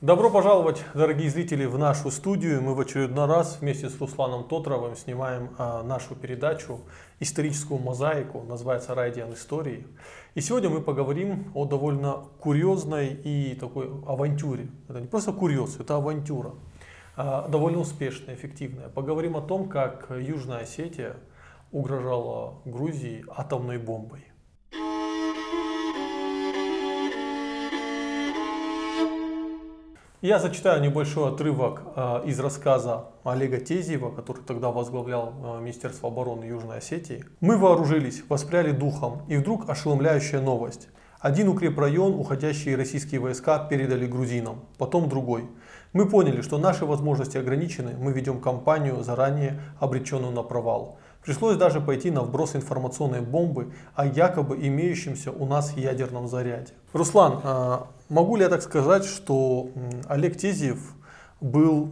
Добро пожаловать, дорогие зрители, в нашу студию. Мы в очередной раз вместе с Русланом Тотровым снимаем а, нашу передачу «Историческую мозаику», называется «Райдиан истории». И сегодня мы поговорим о довольно курьезной и такой авантюре. Это не просто курьез, это авантюра. А, довольно успешная, эффективная. Поговорим о том, как Южная Осетия угрожала Грузии атомной бомбой. Я зачитаю небольшой отрывок э, из рассказа Олега Тезиева, который тогда возглавлял э, Министерство обороны Южной Осетии. Мы вооружились, воспряли духом, и вдруг ошеломляющая новость. Один укрепрайон уходящие российские войска передали грузинам, потом другой. Мы поняли, что наши возможности ограничены, мы ведем кампанию, заранее обреченную на провал. Пришлось даже пойти на вброс информационной бомбы о якобы имеющемся у нас ядерном заряде. Руслан, э, Могу ли я так сказать, что Олег Тезиев был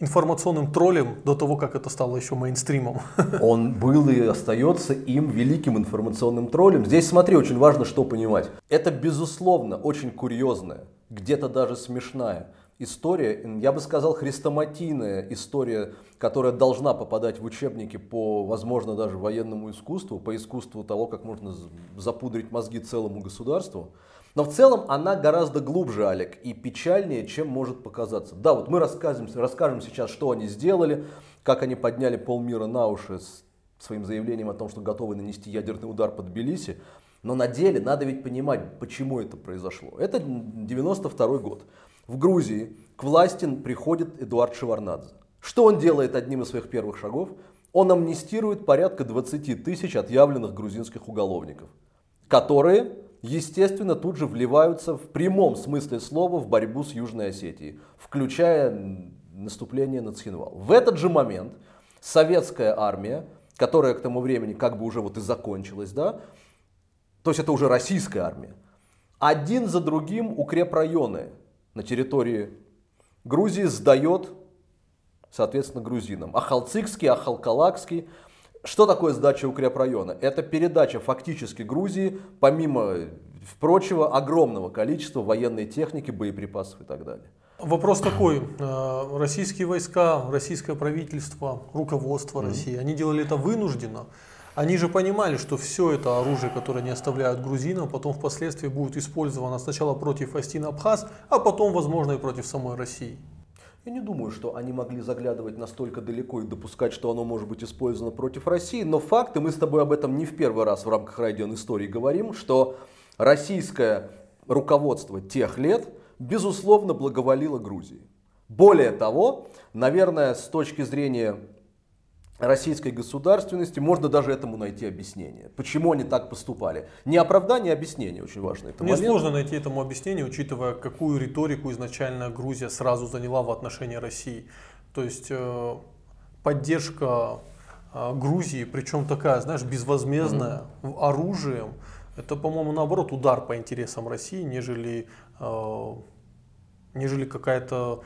информационным троллем до того, как это стало еще мейнстримом. Он был и остается им великим информационным троллем. Здесь, смотри, очень важно что понимать. Это, безусловно, очень курьезная, где-то даже смешная история, я бы сказал, хрестоматийная история, которая должна попадать в учебники по, возможно, даже военному искусству, по искусству того, как можно запудрить мозги целому государству. Но в целом она гораздо глубже, Алек, и печальнее, чем может показаться. Да, вот мы расскажем, расскажем сейчас, что они сделали, как они подняли полмира на уши с своим заявлением о том, что готовы нанести ядерный удар под Тбилиси. Но на деле надо ведь понимать, почему это произошло. Это 92 год. В Грузии к власти приходит Эдуард Шеварнадзе. Что он делает одним из своих первых шагов? Он амнистирует порядка 20 тысяч отъявленных грузинских уголовников, которые естественно, тут же вливаются в прямом смысле слова в борьбу с Южной Осетией, включая наступление на Цхинвал. В этот же момент советская армия, которая к тому времени как бы уже вот и закончилась, да, то есть это уже российская армия, один за другим укрепрайоны на территории Грузии сдает, соответственно, грузинам. Ахалцикский, Ахалкалакский, что такое сдача укрепрайона? Это передача фактически Грузии, помимо прочего, огромного количества военной техники, боеприпасов и так далее. Вопрос такой. Э, российские войска, российское правительство, руководство mm-hmm. России, они делали это вынужденно. Они же понимали, что все это оружие, которое они оставляют грузинам, потом впоследствии будет использовано сначала против Астин-Абхаз, а потом, возможно, и против самой России. Я не думаю, что они могли заглядывать настолько далеко и допускать, что оно может быть использовано против России, но факт, и мы с тобой об этом не в первый раз в рамках радион истории говорим, что российское руководство тех лет, безусловно, благоволило Грузии. Более того, наверное, с точки зрения российской государственности, можно даже этому найти объяснение. Почему они так поступали? Не оправдание, а объяснение очень важно. Это Мне момент. сложно найти этому объяснение, учитывая, какую риторику изначально Грузия сразу заняла в отношении России. То есть э, поддержка э, Грузии, причем такая, знаешь, безвозмездная, mm-hmm. оружием, это, по-моему, наоборот, удар по интересам России, нежели, э, нежели какая-то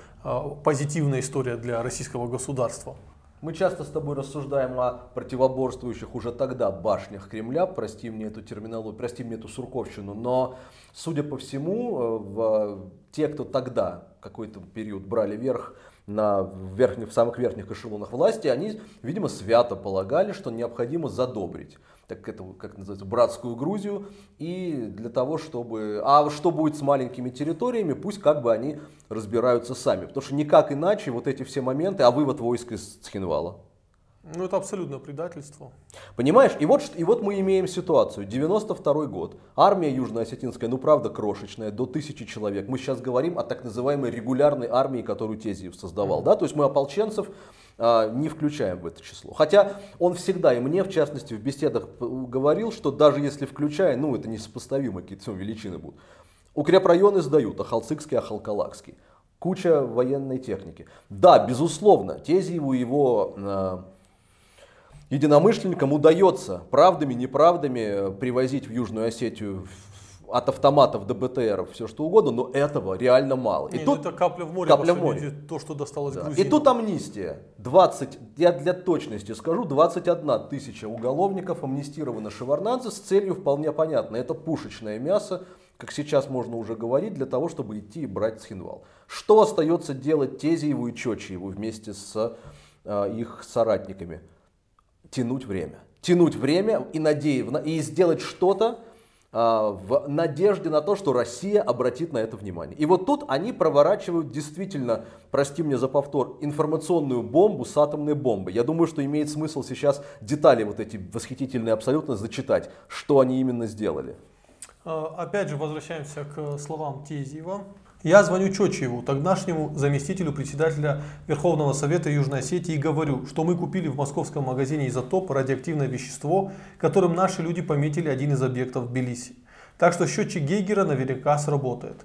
позитивная история для российского государства. Мы часто с тобой рассуждаем о противоборствующих уже тогда башнях Кремля, прости мне эту терминологию, прости мне эту сурковщину, но, судя по всему, э, в, те, кто тогда какой-то период брали верх на верхних, в самых верхних эшелонах власти, они, видимо, свято полагали, что необходимо задобрить так это, как называется, братскую Грузию, и для того, чтобы... А что будет с маленькими территориями, пусть как бы они разбираются сами. Потому что никак иначе вот эти все моменты, а вывод войск из Цхинвала. Ну, это абсолютное предательство. Понимаешь? И вот, и вот мы имеем ситуацию. 92 год. Армия южно-осетинская, ну правда крошечная, до тысячи человек. Мы сейчас говорим о так называемой регулярной армии, которую Тезиев создавал. Mm-hmm. Да? То есть мы ополченцев а, не включаем в это число. Хотя он всегда, и мне в частности в беседах говорил, что даже если включая, ну это несопоставимо, какие-то величины будут. Укрепрайоны сдают, Ахалцикский, Ахалкалакский. Куча военной техники. Да, безусловно, Тезиеву его э, единомышленникам удается правдами, неправдами привозить в Южную Осетию от автоматов до БТРов, все что угодно, но этого реально мало. И Не, ну тут это капля в море, капля в море. то, что досталось да. И тут амнистия. 20, я для точности скажу, 21 тысяча уголовников амнистировано Шеварнадзе с целью вполне понятной. Это пушечное мясо, как сейчас можно уже говорить, для того, чтобы идти и брать Цхинвал. Что остается делать Тезиеву и Чочиеву вместе с э, их соратниками? Тянуть время. Тянуть время и, надеяв, и сделать что-то, а, в надежде на то, что Россия обратит на это внимание. И вот тут они проворачивают действительно, прости мне за повтор, информационную бомбу с атомной бомбой. Я думаю, что имеет смысл сейчас детали вот эти восхитительные абсолютно зачитать, что они именно сделали. А, опять же, возвращаемся к словам Тезиева. Я звоню Чочиеву, тогдашнему заместителю председателя Верховного Совета Южной Осетии, и говорю, что мы купили в московском магазине изотоп радиоактивное вещество, которым наши люди пометили один из объектов в Тбилиси. Так что счетчик Гейгера наверняка сработает.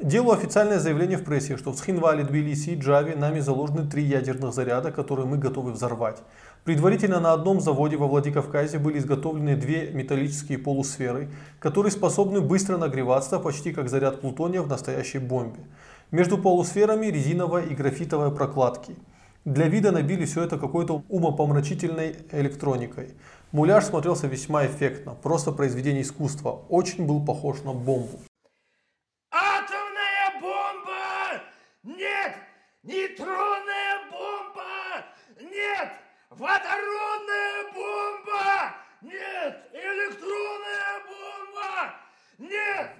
Делаю официальное заявление в прессе, что в Схинвале, Тбилиси и Джаве нами заложены три ядерных заряда, которые мы готовы взорвать. Предварительно на одном заводе во Владикавказе были изготовлены две металлические полусферы, которые способны быстро нагреваться почти как заряд плутония в настоящей бомбе. Между полусферами резиновая и графитовая прокладки. Для вида набили все это какой-то умопомрачительной электроникой. Муляж смотрелся весьма эффектно, просто произведение искусства. Очень был похож на бомбу. Атомная бомба! Нет! Нейтронная бомба! Нет! Водородная бомба! Нет! Электронная бомба! Нет!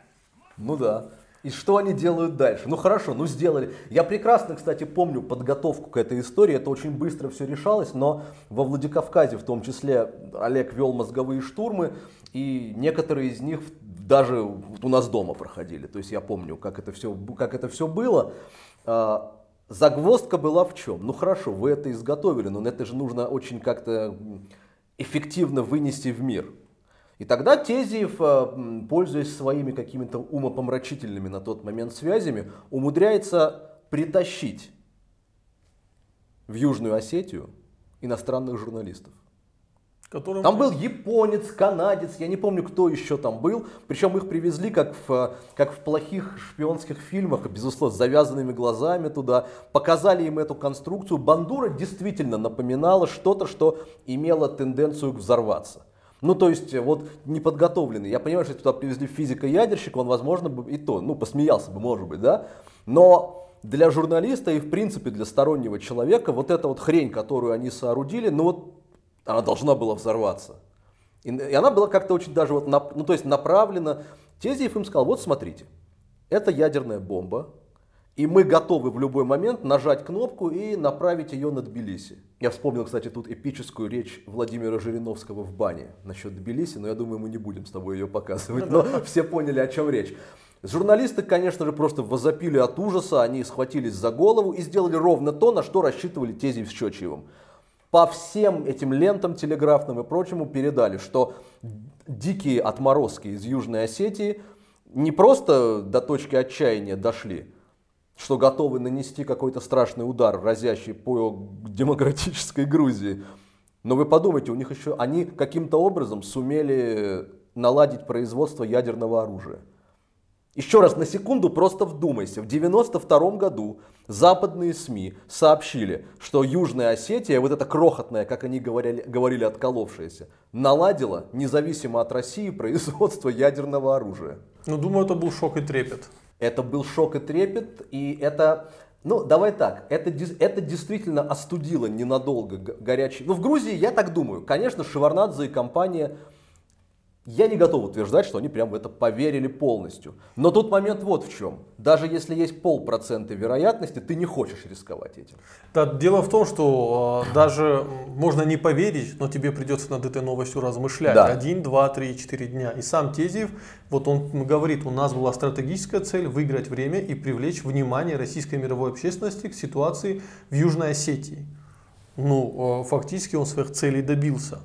Ну да. И что они делают дальше? Ну хорошо, ну сделали. Я прекрасно, кстати, помню подготовку к этой истории. Это очень быстро все решалось, но во Владикавказе в том числе Олег вел мозговые штурмы, и некоторые из них даже у нас дома проходили. То есть я помню, как это все, как это все было. Загвоздка была в чем? Ну хорошо, вы это изготовили, но это же нужно очень как-то эффективно вынести в мир. И тогда Тезиев, э, пользуясь своими какими-то умопомрачительными на тот момент связями, умудряется притащить в Южную Осетию иностранных журналистов. Которым... Там был японец, канадец, я не помню, кто еще там был. Причем их привезли, как в, как в плохих шпионских фильмах, безусловно, с завязанными глазами туда. Показали им эту конструкцию. Бандура действительно напоминала что-то, что имело тенденцию взорваться. Ну, то есть, вот неподготовленный. Я понимаю, что если туда привезли физика-ядерщика, он, возможно, бы и то, ну, посмеялся бы, может быть, да? Но для журналиста и, в принципе, для стороннего человека вот эта вот хрень, которую они соорудили, ну, вот она должна была взорваться. И, и она была как-то очень даже вот, на, ну то есть направлена. Тезиев им сказал, вот смотрите, это ядерная бомба, и мы готовы в любой момент нажать кнопку и направить ее на Тбилиси. Я вспомнил, кстати, тут эпическую речь Владимира Жириновского в бане насчет Тбилиси, но я думаю, мы не будем с тобой ее показывать, но все поняли, о чем речь. Журналисты, конечно же, просто возопили от ужаса, они схватились за голову и сделали ровно то, на что рассчитывали Тезиев с Чочиевым по всем этим лентам телеграфным и прочему передали, что дикие отморозки из Южной Осетии не просто до точки отчаяния дошли, что готовы нанести какой-то страшный удар, разящий по демократической Грузии. Но вы подумайте, у них еще они каким-то образом сумели наладить производство ядерного оружия. Еще раз на секунду просто вдумайся. В 1992 году западные СМИ сообщили, что Южная Осетия, вот эта крохотная, как они говорили, говорили отколовшаяся, наладила, независимо от России, производство ядерного оружия. Ну, думаю, это был шок и трепет. Это был шок и трепет, и это ну, давай так, это, это действительно остудило ненадолго горячий. Ну, в Грузии, я так думаю, конечно, Шеварнадзе и компания я не готов утверждать, что они прям в это поверили полностью. Но тут момент вот в чем. Даже если есть полпроцента вероятности, ты не хочешь рисковать этим. Да, дело в том, что э, даже можно не поверить, но тебе придется над этой новостью размышлять. Да. Один, два, три, четыре дня. И сам Тезиев, вот он говорит, у нас была стратегическая цель выиграть время и привлечь внимание российской мировой общественности к ситуации в Южной Осетии. Ну, э, фактически он своих целей добился.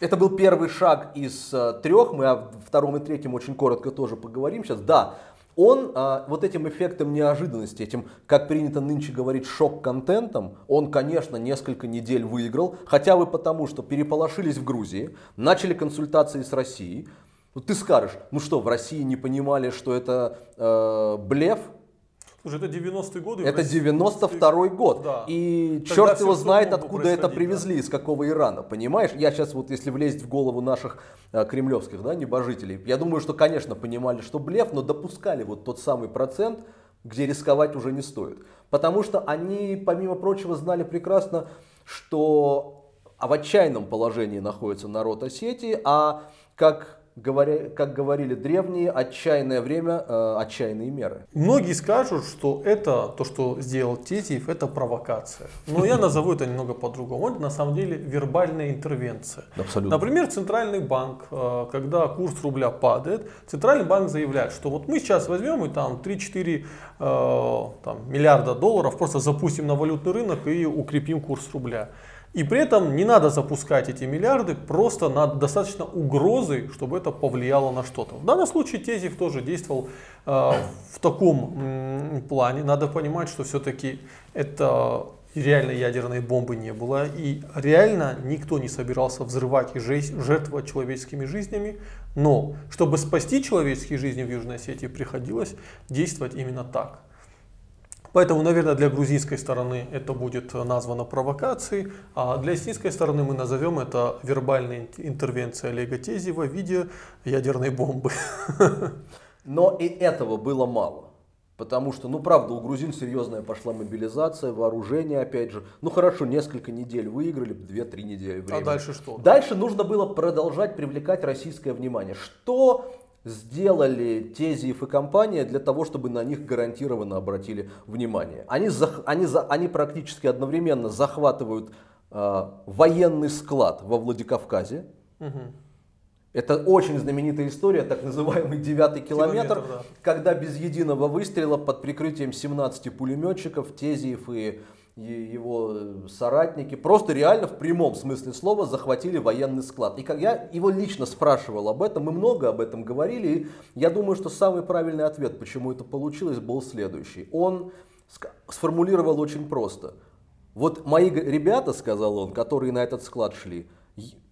Это был первый шаг из э, трех, мы о втором и третьем очень коротко тоже поговорим сейчас. Да, он а, вот этим эффектом неожиданности, этим, как принято нынче говорить, шок-контентом, он, конечно, несколько недель выиграл, хотя бы потому, что переполошились в Грузии, начали консультации с Россией. Ну, ты скажешь, ну что, в России не понимали, что это э, блеф, Слушай, это 90-е годы. Это России. 92 год. Да. И Тогда черт его знает, откуда это привезли, из какого Ирана, понимаешь? Я сейчас вот, если влезть в голову наших э, кремлевских да, небожителей, я думаю, что, конечно, понимали, что блеф, но допускали вот тот самый процент, где рисковать уже не стоит. Потому что они, помимо прочего, знали прекрасно, что а в отчаянном положении находится народ Осетии, а как, говоря, как говорили древние, отчаянное время, э, отчаянные меры. Многие скажут, что это, то, что сделал Тезиев, это провокация. Но я назову это немного по-другому. Это на самом деле вербальная интервенция. Абсолютно. Например, Центральный банк, э, когда курс рубля падает, Центральный банк заявляет, что вот мы сейчас возьмем и там 3-4 э, там, миллиарда долларов просто запустим на валютный рынок и укрепим курс рубля. И при этом не надо запускать эти миллиарды, просто надо достаточно угрозы, чтобы это повлияло на что-то. В данном случае Тезев тоже действовал э, в таком м, плане. Надо понимать, что все-таки это реально ядерной бомбы не было. И реально никто не собирался взрывать и жертвовать человеческими жизнями. Но чтобы спасти человеческие жизни в Южной Осетии, приходилось действовать именно так. Поэтому, наверное, для грузинской стороны это будет названо провокацией, а для эстонской стороны мы назовем это вербальной ин- интервенцией Олега Тезева в виде ядерной бомбы. Но и этого было мало. Потому что, ну правда, у грузин серьезная пошла мобилизация, вооружение опять же. Ну хорошо, несколько недель выиграли, 2-3 недели времени. А дальше что? Дальше нужно было продолжать привлекать российское внимание. Что сделали Тезиев и компания для того, чтобы на них гарантированно обратили внимание? Они, зах- они, за- они практически одновременно захватывают э, военный склад во Владикавказе. Мгм. Это очень знаменитая история, так называемый девятый километр, Километр, да. когда без единого выстрела под прикрытием 17 пулеметчиков Тезиев и его э, соратники просто реально в прямом смысле слова захватили военный склад. И как я его лично спрашивал об этом, мы много об этом говорили, и я думаю, что самый правильный ответ, почему это получилось, был следующий. Он сформулировал очень просто. Вот мои ребята, сказал он, которые на этот склад шли,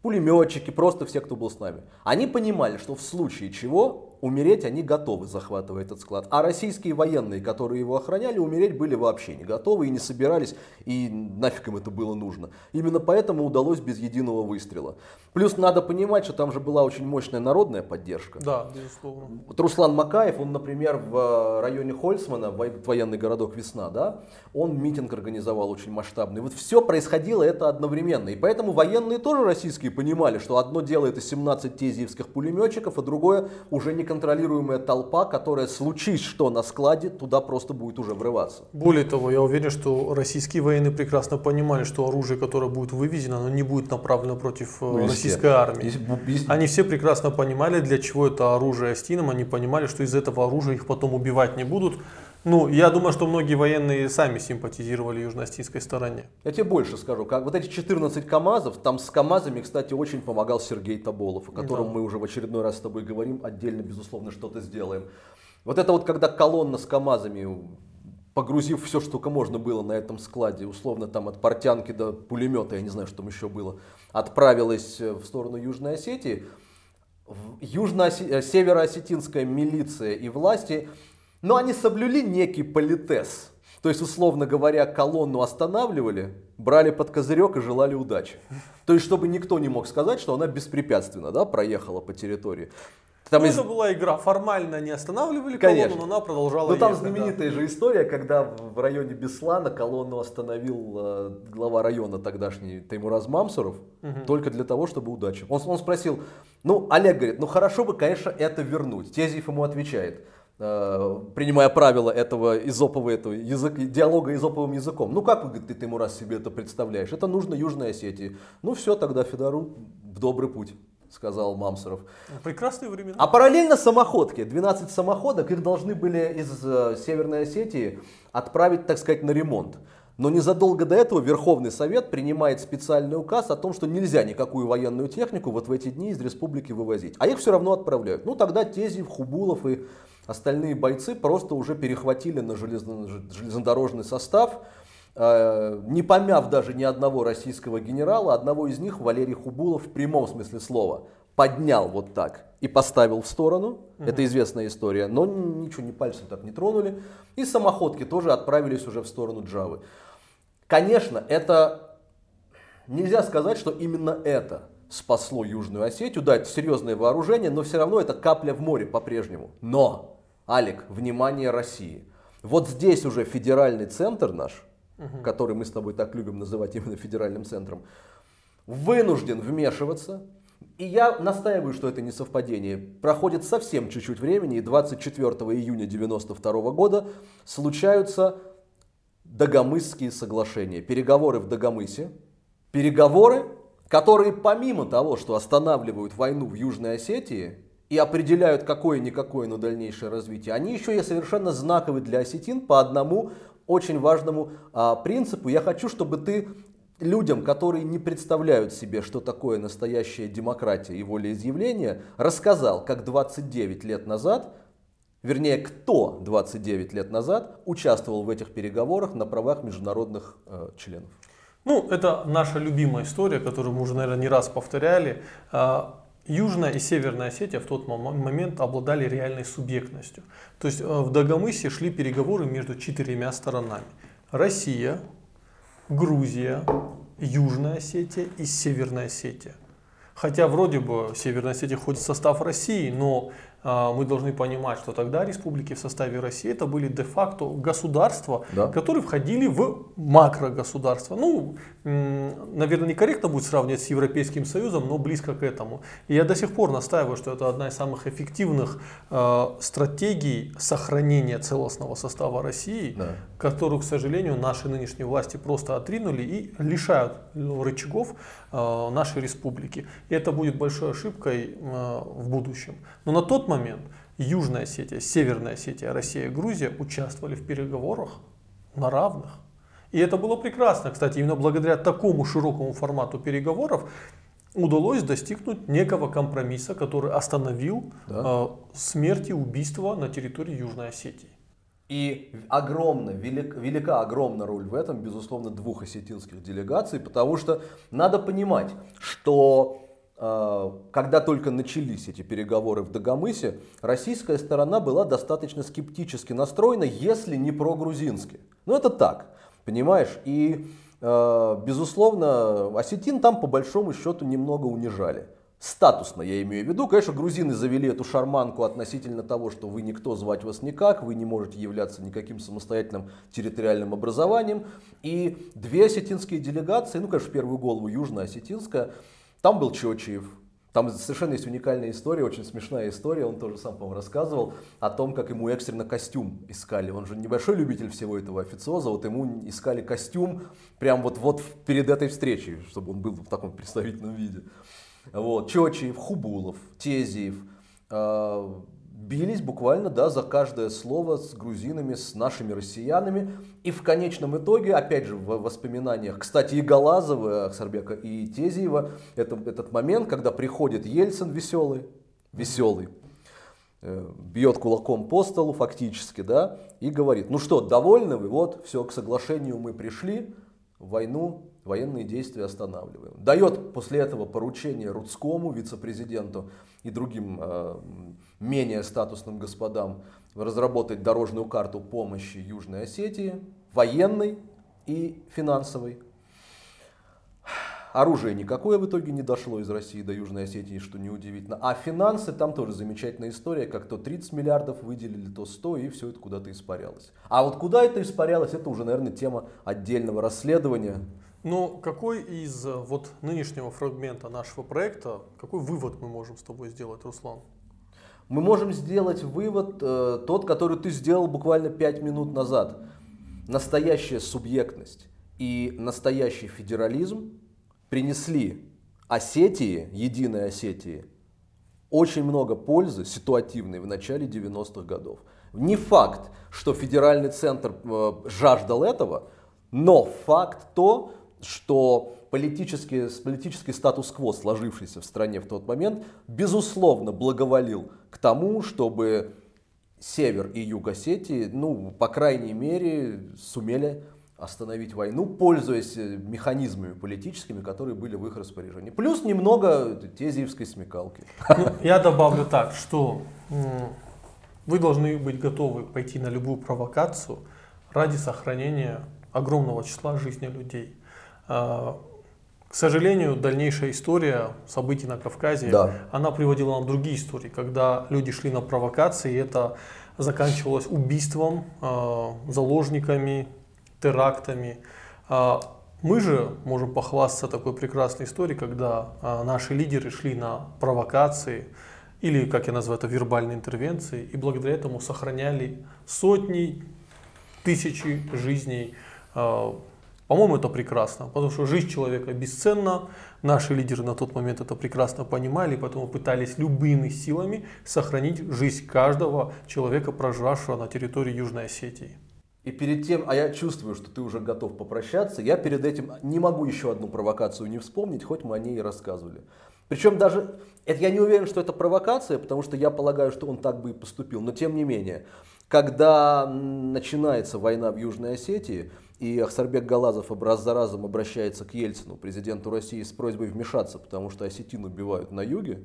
пулеметчики, просто все, кто был с нами, они понимали, что в случае чего умереть они готовы, захватывая этот склад. А российские военные, которые его охраняли, умереть были вообще не готовы и не собирались, и нафиг им это было нужно. Именно поэтому удалось без единого выстрела. Плюс надо понимать, что там же была очень мощная народная поддержка. Да, безусловно. Вот Руслан Макаев, он, например, в э, районе Хольцмана, во- военный городок Весна, да, он митинг организовал очень масштабный. Вот все происходило это одновременно. И поэтому военные тоже российские понимали, что одно дело это 17 тезиевских пулеметчиков, а другое уже неконтролируемая толпа, которая случись что на складе, туда просто будет уже врываться. Более того, я уверен, что российские военные прекрасно понимали, что оружие, которое будет вывезено, оно не будет направлено против э, Ну, российской армии. Если- Они все прекрасно понимали, для чего это оружие Астинам, они понимали, что из этого оружия их потом убивать не будут. Ну, я думаю, что многие военные сами симпатизировали южно-остинской стороне. Я тебе больше скажу, как вот эти 14 КАМАЗов, там с КАМАЗами, кстати, очень помогал Сергей Таболов, о котором Да. мы уже в очередной раз с тобой говорим, отдельно, безусловно, что-то сделаем. Вот это вот, когда колонна с КАМАЗами, погрузив все, что только можно было на этом складе, условно там от портянки до пулемета, я не знаю, что там еще было, отправилась э, в сторону Южной Осетии, в- южно-осе- э, североосетинская милиция и власти, но они соблюли некий политез. То есть, условно говоря, колонну останавливали, брали под козырек и желали удачи. То есть, чтобы никто не мог сказать, что она беспрепятственно да, проехала по территории. Там Ну, из- это была игра. Формально не останавливали Конечно. колонну, но она продолжала Ну там ехать, да. знаменитая же история, когда в районе Беслана колонну остановил э, глава района тогдашний Таймураз Мамсуров только для того, чтобы удачи. Он, он спросил, ну Олег говорит, ну хорошо бы, конечно, это вернуть. Тезиев ему отвечает, принимая правила этого изопового этого язык, диалога изоповым языком. Ну как говорит, ты, Таймураз, себе это представляешь? Это нужно Южной Осетии. Ну все, тогда Федору в добрый путь, сказал Мамсуров. Прекрасные времена. А параллельно самоходки, 12 самоходок, их должны были из э, Северной Осетии отправить, так сказать, на ремонт. Но незадолго до этого Верховный Совет принимает специальный указ о том, что нельзя никакую военную технику вот в эти дни из республики вывозить. А их все равно отправляют. Ну тогда Тезев, Хубулов и остальные бойцы просто уже перехватили на железно- железнодорожный состав, э, не помяв даже ни одного российского генерала, одного из них, Валерий Хубулов, в прямом смысле слова, поднял вот так и поставил в сторону. Это известная история. Но ничего, не пальцем так не тронули. И самоходки тоже отправились уже в сторону Джавы. Конечно, это нельзя сказать, что именно это спасло Южную Осетию. Да, это серьезное вооружение, но все равно это капля в море по-прежнему. Но, Алик, внимание России. Вот здесь уже федеральный центр наш, угу. который мы с тобой так любим называть именно федеральным центром, вынужден вмешиваться. И я настаиваю, что это не совпадение. Проходит совсем чуть-чуть времени, и 24 июня 1992 года случаются Дагомысские соглашения, переговоры в Дагомысе, переговоры, которые помимо того, что останавливают войну в Южной Осетии и определяют какое-никакое, но дальнейшее развитие, они еще и совершенно знаковы для осетин по одному очень важному а, принципу. Я хочу, чтобы ты людям, которые не представляют себе, что такое настоящая демократия и волеизъявление, рассказал, как 29 лет назад вернее, кто 29 лет назад участвовал в этих переговорах на правах международных э, членов. Ну, это наша любимая история, которую мы уже, наверное, не раз повторяли. Южная и Северная Осетия в тот момент обладали реальной субъектностью. То есть э, в Дагомысе шли переговоры между четырьмя сторонами. Россия, Грузия, Южная Осетия и Северная Осетия. Хотя вроде бы Северная Осетия входит в состав России, но мы должны понимать, что тогда республики в составе России это были де-факто государства, да. которые входили в макрогосударство. Ну, наверное, некорректно будет сравнивать с Европейским Союзом, но близко к этому. И я до сих пор настаиваю, что это одна из самых эффективных э, стратегий сохранения целостного состава России, да. которую, к сожалению, наши нынешние власти просто отринули и лишают рычагов э, нашей республики. И это будет большой ошибкой э, в будущем. Но на тот момент Южная Осетия, Северная Осетия, Россия и Грузия участвовали в переговорах на равных. И это было прекрасно. Кстати, именно благодаря такому широкому формату переговоров удалось достигнуть некого компромисса, который остановил да. э, смерть и убийство на территории Южной Осетии. И огромная, велик, велика огромная роль в этом, безусловно, двух осетинских делегаций, потому что надо понимать, что когда только начались эти переговоры в Дагомысе, российская сторона была достаточно скептически настроена, если не прогрузински. Ну это так. Понимаешь? И, э, безусловно, осетин там по большому счету немного унижали. Статусно я имею в виду. Конечно, грузины завели эту шарманку относительно того, что вы никто, звать вас никак, вы не можете являться никаким самостоятельным территориальным образованием. И две осетинские делегации, ну, конечно, в первую голову южно-осетинская, там был Чочиев, там совершенно есть уникальная история, очень смешная история, он тоже сам, по-моему, рассказывал о том, как ему экстренно костюм искали. Он же небольшой любитель всего этого официоза, вот ему искали костюм прям вот, вот перед этой встречей, чтобы он был в таком представительном виде. Вот. Чочиев, Хубулов, Тезиев, э, бились буквально да, за каждое слово с грузинами, с нашими россиянами. И в конечном итоге, опять же, в воспоминаниях, кстати, и Галазова, Аксарбека, и Тезиева, это, этот момент, когда приходит Ельцин веселый, веселый, э, бьет кулаком по столу фактически, да, и говорит, ну что, довольны вы, вот, все, к соглашению мы пришли, войну, военные действия останавливаем. Дает после этого поручение Рудскому, вице-президенту, и другим э, менее статусным господам разработать дорожную карту помощи Южной Осетии, военной и финансовой. Оружие никакое в итоге не дошло из России до Южной Осетии, что неудивительно. А финансы, там тоже замечательная история, как то 30 миллиардов выделили, то 100, и все это куда-то испарялось. А вот куда это испарялось, это уже, наверное, тема отдельного расследования. Но какой из э, вот нынешнего фрагмента нашего проекта, какой вывод мы можем с тобой сделать, Руслан? Мы можем сделать вывод э, тот, который ты сделал буквально 5 минут назад. Настоящая субъектность и настоящий федерализм принесли Осетии, единой Осетии, очень много пользы ситуативной в начале 90-х годов. Не факт, что федеральный центр э, жаждал этого, но факт то, что политический, политический статус-кво, сложившийся в стране в тот момент, безусловно благоволил к тому, чтобы север и юг Осетии, ну, по крайней мере, сумели остановить войну, пользуясь э, механизмами политическими, которые были в их распоряжении. Плюс немного тезиевской смекалки. Ну, я добавлю так, что вы должны быть готовы пойти на любую провокацию ради сохранения огромного числа жизни людей. А, к сожалению, дальнейшая история событий на Кавказе, Да. она приводила нам другие истории, когда люди шли на провокации, и это заканчивалось убийством, э, заложниками, терактами. А мы же можем похвастаться такой прекрасной историей, когда а, наши лидеры шли на провокации, или, как я называю это, вербальные интервенции, и благодаря этому сохраняли сотни, тысячи жизней. По-моему, это прекрасно, потому что жизнь человека бесценна. Наши лидеры на тот момент это прекрасно понимали, поэтому пытались любыми силами сохранить жизнь каждого человека, проживавшего на территории Южной Осетии. И перед тем, а я чувствую, что ты уже готов попрощаться, я перед этим не могу еще одну провокацию не вспомнить, хоть мы о ней и рассказывали. Причем даже, это, я не уверен, что это провокация, потому что я полагаю, что он так бы и поступил, но тем не менее, когда начинается война в Южной Осетии, и Ахсарбек Галазов раз за разом обращается к Ельцину, президенту России, с просьбой вмешаться, потому что осетин убивают на юге,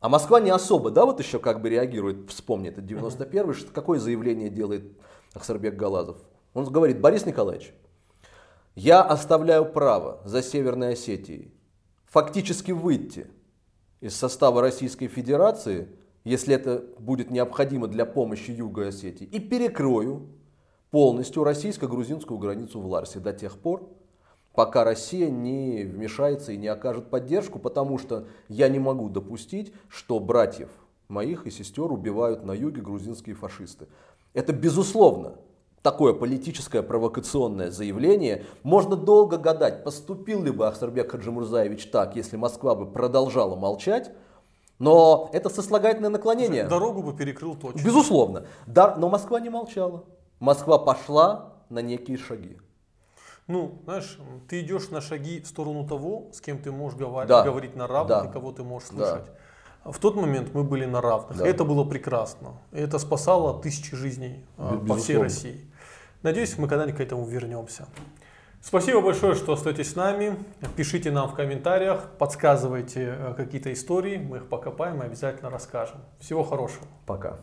а Москва не особо, да, вот еще как бы реагирует, вспомни, это 91-й, что, какое заявление делает Ахсарбек Галазов? Он говорит, Борис Николаевич, я оставляю право за Северной Осетией фактически выйти из состава Российской Федерации, если это будет необходимо для помощи Юга Осетии, и перекрою полностью российско-грузинскую границу в Ларсе до тех пор, пока Россия не вмешается и не окажет поддержку, потому что я не могу допустить, что братьев моих и сестер убивают на юге грузинские фашисты. Это безусловно такое политическое провокационное заявление. Можно долго гадать, поступил ли бы Ахсарбек Хаджимурзаевич так, если Москва бы продолжала молчать, но это сослагательное наклонение. Дорогу бы перекрыл точно. Безусловно. Да, но Москва не молчала. Москва пошла на некие шаги. Ну, знаешь, ты идешь на шаги в сторону того, с кем ты можешь говорить, Да. говорить на равных Да. и кого ты можешь Да. слушать. В тот момент мы были на равных. Да. Это было прекрасно. Это спасало тысячи жизней а, Бе- по всей безусловно. России. Надеюсь, мы когда-нибудь к этому вернемся. Спасибо большое, что остаетесь с нами. Пишите нам в комментариях, подсказывайте э, какие-то истории, мы их покопаем и обязательно расскажем. Всего хорошего. Пока.